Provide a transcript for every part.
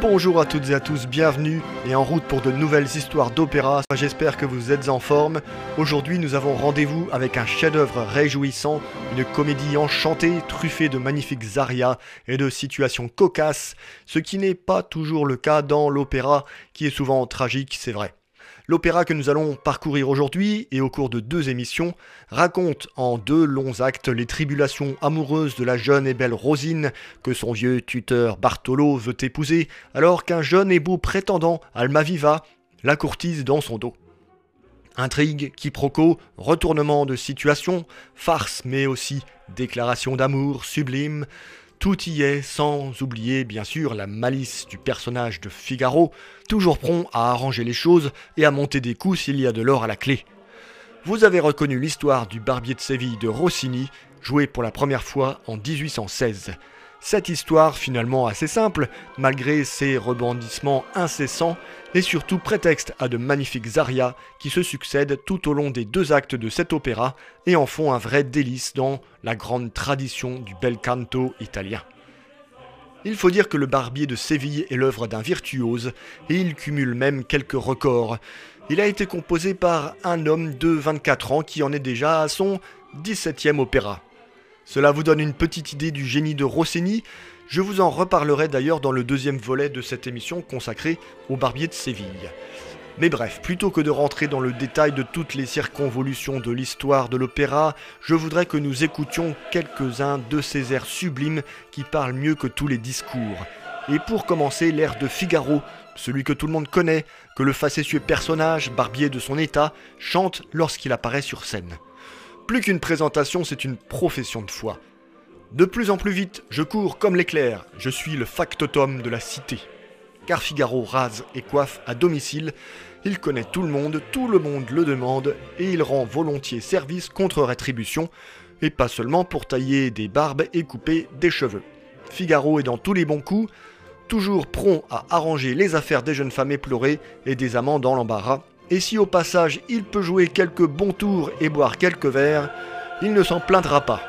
Bonjour à toutes et à tous, bienvenue et en route pour de nouvelles histoires d'opéra. J'espère que vous êtes en forme. Aujourd'hui, nous avons rendez-vous avec un chef-d'œuvre réjouissant, une comédie enchantée, truffée de magnifiques arias et de situations cocasses, ce qui n'est pas toujours le cas dans l'opéra, qui est souvent tragique, c'est vrai. L'opéra que nous allons parcourir aujourd'hui et au cours de deux émissions raconte en deux longs actes les tribulations amoureuses de la jeune et belle Rosine que son vieux tuteur Bartolo veut épouser alors qu'un jeune et beau prétendant Almaviva la courtise dans son dos. Intrigue, quiproquo, retournement de situation, farce mais aussi déclaration d'amour sublime, tout y est, sans oublier bien sûr la malice du personnage de Figaro, toujours prompt à arranger les choses et à monter des coups s'il y a de l'or à la clé. Vous avez reconnu l'histoire du barbier de Séville de Rossini, joué pour la première fois en 1816. Cette histoire, finalement assez simple, malgré ses rebondissements incessants, est surtout prétexte à de magnifiques arias qui se succèdent tout au long des deux actes de cet opéra et en font un vrai délice dans la grande tradition du bel canto italien. Il faut dire que le barbier de Séville est l'œuvre d'un virtuose et il cumule même quelques records. Il a été composé par un homme de 24 ans qui en est déjà à son 17e opéra. Cela vous donne une petite idée du génie de Rossini. Je vous en reparlerai d'ailleurs dans le deuxième volet de cette émission consacrée au barbier de Séville. Mais bref, plutôt que de rentrer dans le détail de toutes les circonvolutions de l'histoire de l'opéra, je voudrais que nous écoutions quelques-uns de ces airs sublimes qui parlent mieux que tous les discours. Et pour commencer, l'air de Figaro, celui que tout le monde connaît, que le facétieux personnage, barbier de son état, chante lorsqu'il apparaît sur scène. Plus qu'une présentation, c'est une profession de foi. De plus en plus vite, je cours comme l'éclair, je suis le factotum de la cité. Car Figaro rase et coiffe à domicile, il connaît tout le monde, tout le monde le demande, et il rend volontiers service contre rétribution, et pas seulement pour tailler des barbes et couper des cheveux. Figaro est dans tous les bons coups, toujours prompt à arranger les affaires des jeunes femmes éplorées et des amants dans l'embarras, et si au passage il peut jouer quelques bons tours et boire quelques verres, il ne s'en plaindra pas.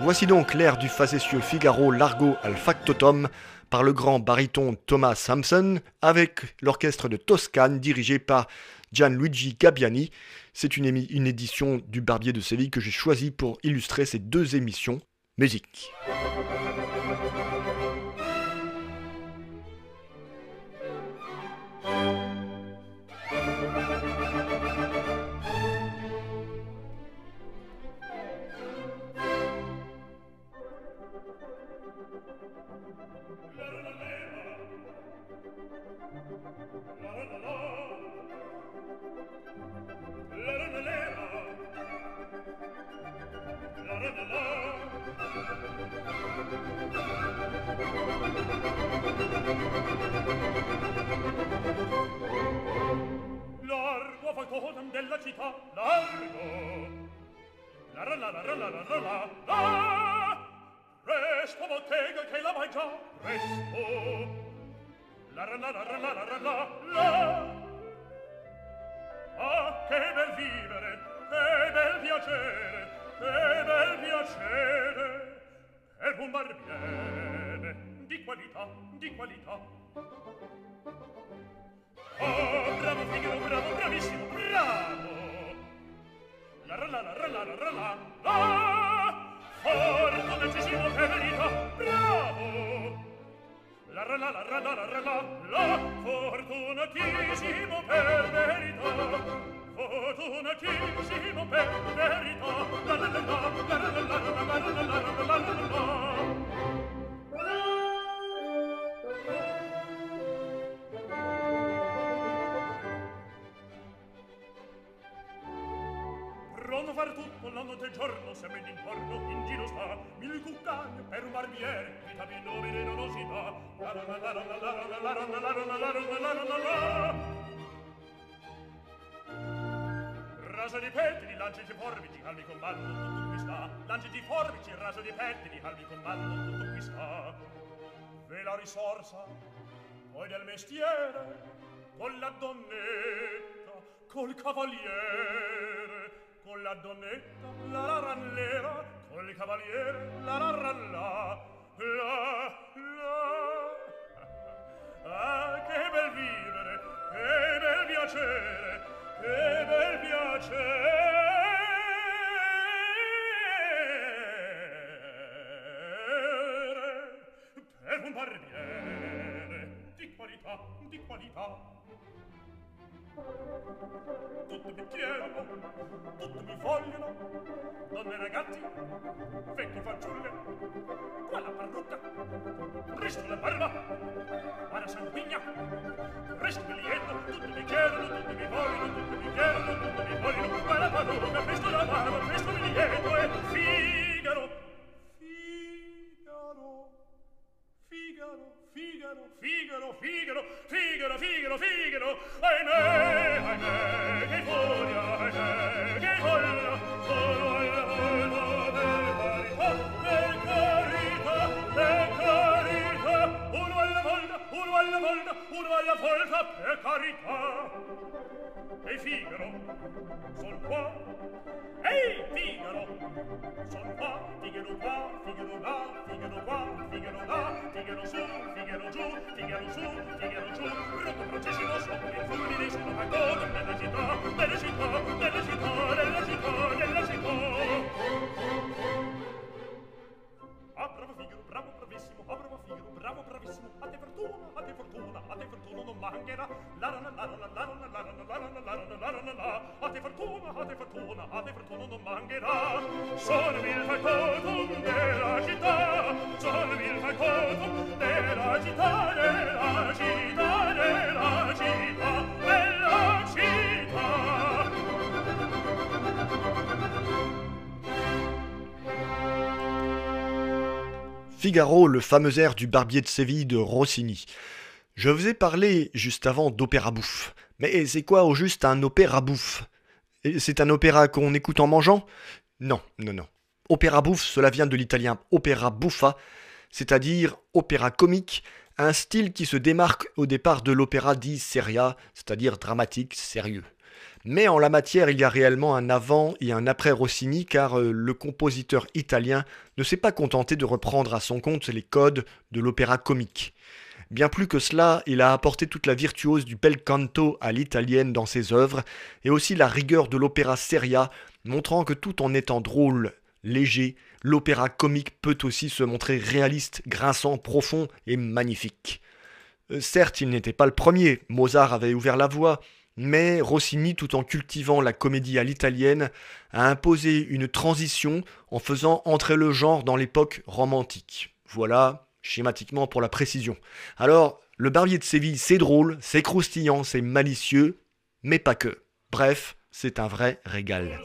Voici donc l'air du facétieux Figaro Largo al Factotum par le grand baryton Thomas Sampson avec l'orchestre de Toscane dirigé par Gianluigi Gabbiani. C'est une, une édition du Barbier de Séville que j'ai choisi pour illustrer ces deux émissions. Musique. bravo! la la la la la la la la fortunatissimo per verità fortunatissimo per verità la la la la la la la la la la la la la Potuto far tutto l'anno del giorno Se me d'intorno in giro sta Mille cuccagne per un barbiere Vita vi nobile non osita La la la la la la la la la la la la la la la la la di pettini, lanci di forbici, calmi con ballo, tutto qui sta. Lanci di forbici, raso di pettini, calmi con ballo, tutto qui sta. Ve la risorsa, poi del mestiere, con la donnetta, col cavaliere con la donnetta la la rallera col cavaliere la la ralla la la ah che bel vivere che bel piacere che bel piacere. Per un barbiere di qualità di qualità tutti mi chiedono, tutti mi vogliono, donne e ragazzi, vecchi fanciulle, qua la parrucca, presto la barba, qua la sanguigna, presto biglietto, tutti mi chiedono, tutti mi vogliono, tutti mi chiedono, tutti mi vogliono, qua la parrucca, presto la barba, presto Figaro, Figaro, Figaro, Figaro, Figaro, Figaro, Figaro, ahimè, ahimè, che furia, ahimè, che folla, alla volta, uno alla volta, per carità. Ehi, Figaro, son qua. Ehi, Figaro, son qua. Figaro qua, Figaro là, Figaro qua, Figaro là, Figaro su, Figaro giù, Figaro su, Figaro giù. Rotto processimo sopra il fulmine, sono cantone, bella città, bella città, bella città. bravissimo, oh bravo figo, bravo bravissimo, a te fortuna, a te fortuna, a te fortuna non mancherà. La la la la la la la la la la la la a te fortuna, a te fortuna, a te fortuna non mancherà. Sono il factotum della città, sono il factotum della città, della città. Le fameux air du barbier de Séville de Rossini. Je vous ai parlé juste avant d'opéra bouffe. Mais c'est quoi au juste un opéra bouffe? C'est un opéra qu'on écoute en mangeant? Non, non, non. Opéra bouffe, cela vient de l'italien opera buffa, c'est-à-dire opéra comique, un style qui se démarque au départ de l'opéra dit seria, c'est-à-dire dramatique, sérieux. Mais en la matière, il y a réellement un avant et un après Rossini, car euh, le compositeur italien ne s'est pas contenté de reprendre à son compte les codes de l'opéra comique. Bien plus que cela, il a apporté toute la virtuose du bel canto à l'italienne dans ses œuvres, et aussi la rigueur de l'opéra seria, montrant que tout en étant drôle, léger, l'opéra comique peut aussi se montrer réaliste, grinçant, profond et magnifique. Euh, certes, il n'était pas le premier, Mozart avait ouvert la voie, mais Rossini, tout en cultivant la comédie à l'italienne, a imposé une transition en faisant entrer le genre dans l'époque romantique. Voilà, schématiquement pour la précision. Alors, le barbier de Séville, c'est drôle, c'est croustillant, c'est malicieux, mais pas que. Bref, c'est un vrai régal.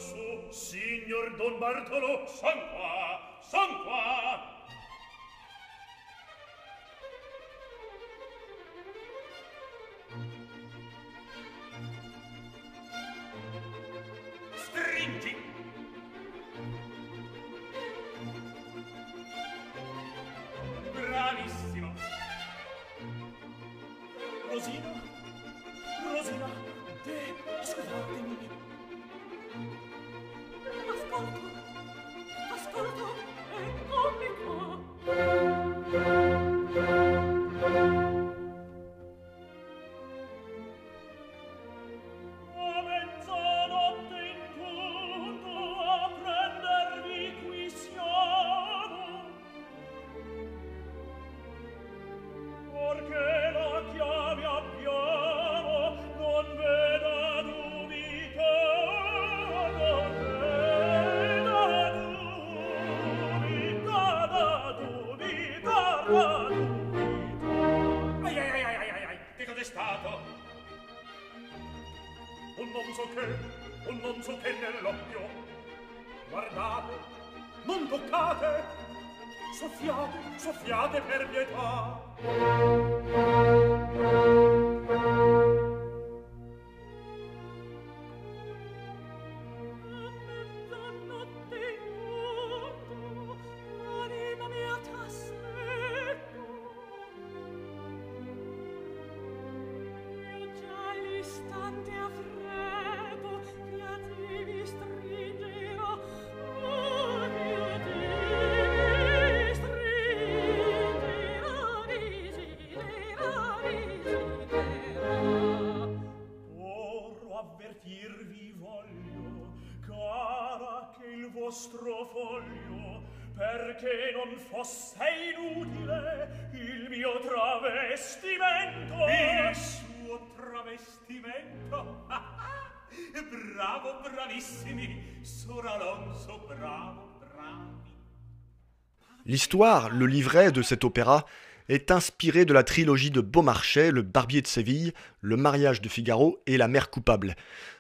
L'histoire, le livret de cet opéra, est inspiré de la trilogie de Beaumarchais, Le Barbier de Séville, Le mariage de Figaro et La mère coupable.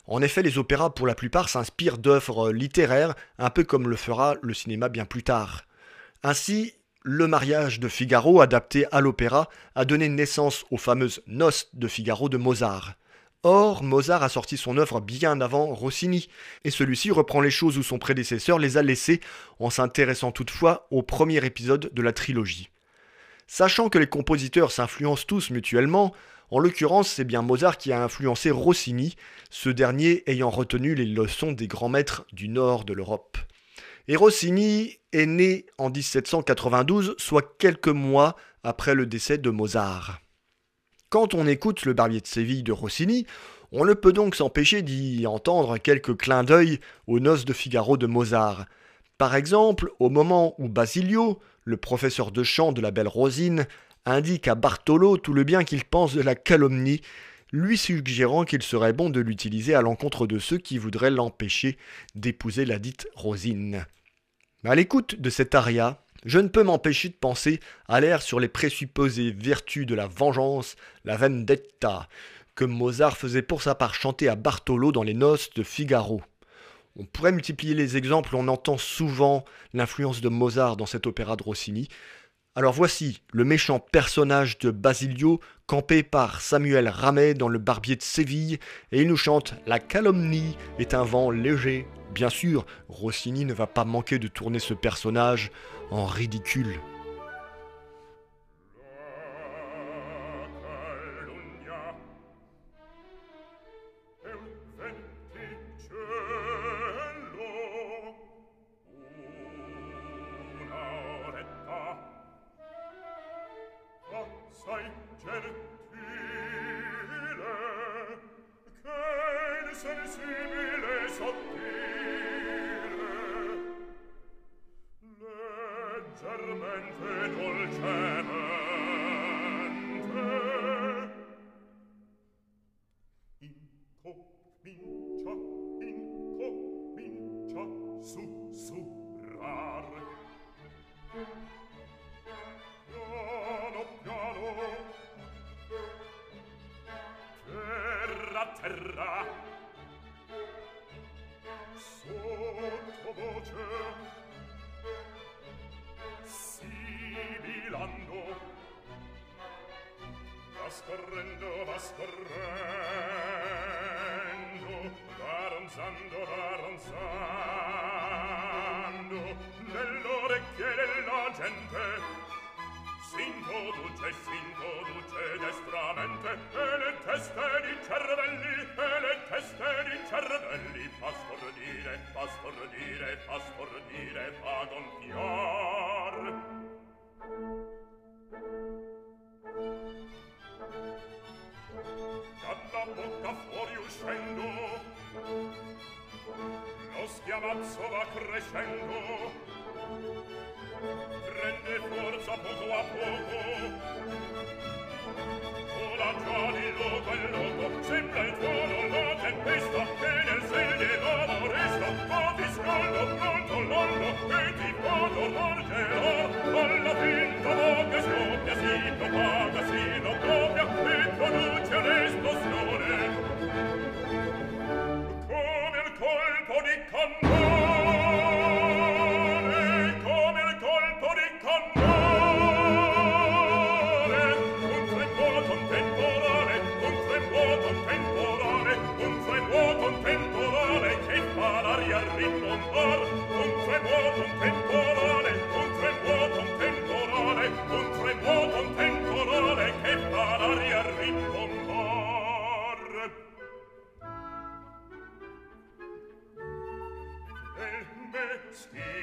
En effet, les opéras, pour la plupart, s'inspirent d'œuvres littéraires, un peu comme le fera le cinéma bien plus tard. Ainsi, Le mariage de Figaro, adapté à l'opéra, a donné naissance aux fameuses Noces de Figaro de Mozart. Or, Mozart a sorti son œuvre bien avant Rossini, et celui-ci reprend les choses où son prédécesseur les a laissées, en s'intéressant toutefois au premier épisode de la trilogie. Sachant que les compositeurs s'influencent tous mutuellement, en l'occurrence c'est bien Mozart qui a influencé Rossini, ce dernier ayant retenu les leçons des grands maîtres du nord de l'Europe. Et Rossini est né en 1792, soit quelques mois après le décès de Mozart. Quand on écoute le Barbier de Séville de Rossini, on ne peut donc s'empêcher d'y entendre quelques clins d'œil aux noces de Figaro de Mozart. Par exemple, au moment où Basilio, le professeur de chant de la belle Rosine, indique à Bartolo tout le bien qu'il pense de la calomnie, lui suggérant qu'il serait bon de l'utiliser à l'encontre de ceux qui voudraient l'empêcher d'épouser la dite Rosine. À l'écoute de cet aria, je ne peux m'empêcher de penser à l'air sur les présupposées vertus de la vengeance, la vendetta, que Mozart faisait pour sa part chanter à Bartolo dans les noces de Figaro. On pourrait multiplier les exemples, on entend souvent l'influence de Mozart dans cet opéra de Rossini. Alors voici le méchant personnage de Basilio, campé par Samuel Ramet dans Le Barbier de Séville, et il nous chante La calomnie est un vent léger. Bien sûr, Rossini ne va pas manquer de tourner ce personnage en ridicule. armen che dolce scorrendo, va scorrendo, correndo, va ronzando, va ronzando, nell'orecchie della gente. S'introduce, s'introduce destramente, e le teste di cervelli, e le teste di cervelli, fa stordire, fa stordire, fa stordire, fa gonfiar. la bocca fuori uscendo. Lo schiamazzo va crescendo. Prende forza poco a poco. stay.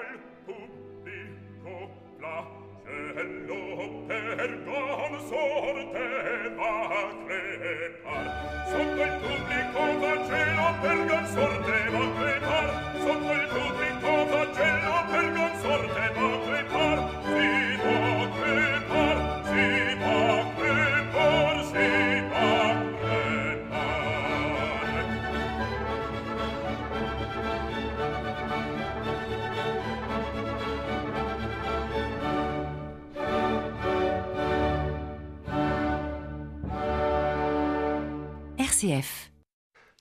al pubblico flagello per consorte va a crepar. Sotto il pubblico flagelo per consorte va a crepar.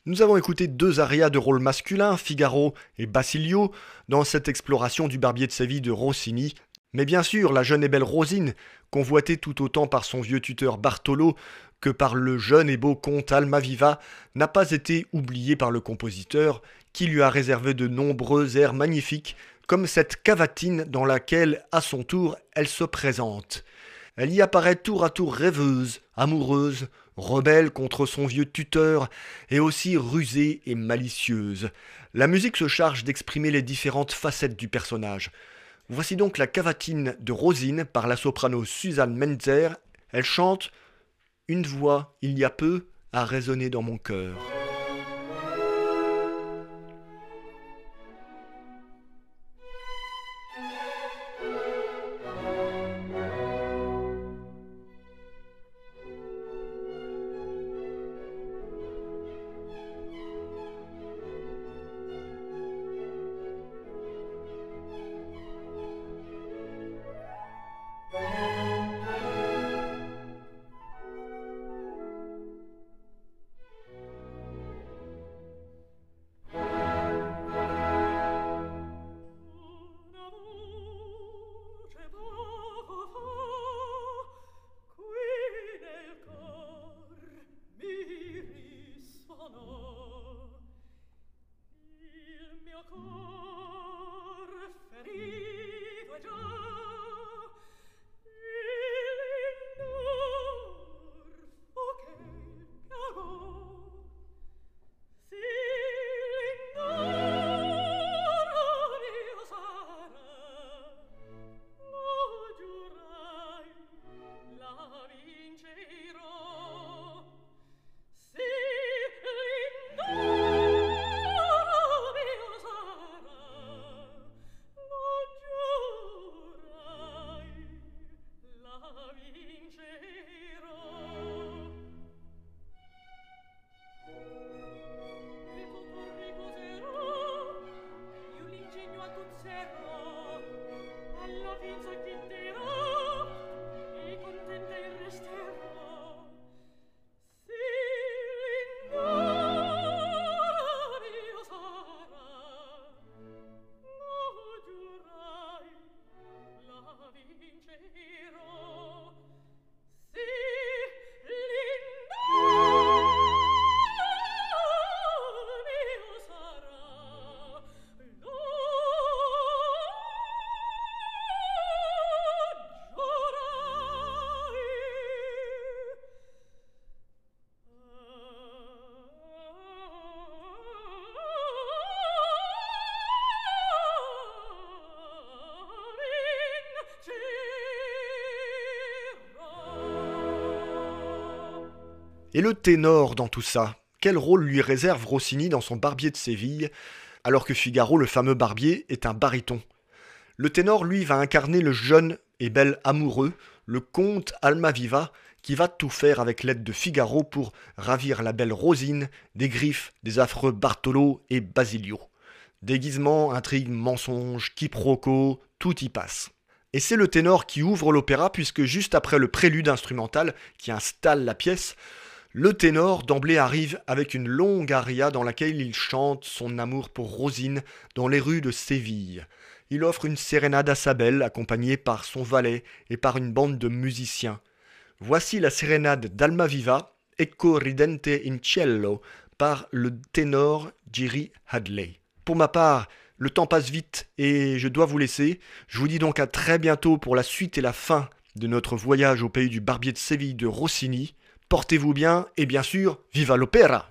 Nous avons écouté deux arias de rôle masculin, Figaro et Basilio, dans cette exploration du barbier de Séville de Rossini. Mais bien sûr, la jeune et belle Rosine, convoitée tout autant par son vieux tuteur Bartolo que par le jeune et beau comte Almaviva, n'a pas été oubliée par le compositeur, qui lui a réservé de nombreux airs magnifiques, comme cette cavatine dans laquelle, à son tour, elle se présente. Elle y apparaît tour à tour rêveuse, amoureuse, rebelle contre son vieux tuteur, et aussi rusée et malicieuse. La musique se charge d'exprimer les différentes facettes du personnage. Voici donc la cavatine de Rosine par la soprano Suzanne Menzer. Elle chante Une voix, il y a peu, a résonné dans mon cœur. ferro allo vinzo chi Et le ténor dans tout ça? Quel rôle lui réserve Rossini dans son Barbier de Séville, alors que Figaro, le fameux barbier, est un baryton? Le ténor, lui, va incarner le jeune et bel amoureux, le comte Almaviva, qui va tout faire avec l'aide de Figaro pour ravir la belle Rosine des griffes des affreux Bartolo et Basilio. Déguisement, intrigue, mensonge, quiproquo, tout y passe. Et c'est le ténor qui ouvre l'opéra puisque juste après le prélude instrumental qui installe la pièce, le ténor d'emblée arrive avec une longue aria dans laquelle il chante son amour pour Rosine dans les rues de Séville. Il offre une sérénade à sa belle accompagnée par son valet et par une bande de musiciens. Voici la sérénade d'Almaviva, Ecco ridente in cielo, par le ténor Jerry Hadley. Pour ma part, le temps passe vite et je dois vous laisser. Je vous dis donc à très bientôt pour la suite et la fin de notre voyage au pays du barbier de Séville de Rossini. Portez-vous bien et bien sûr, viva l'opéra!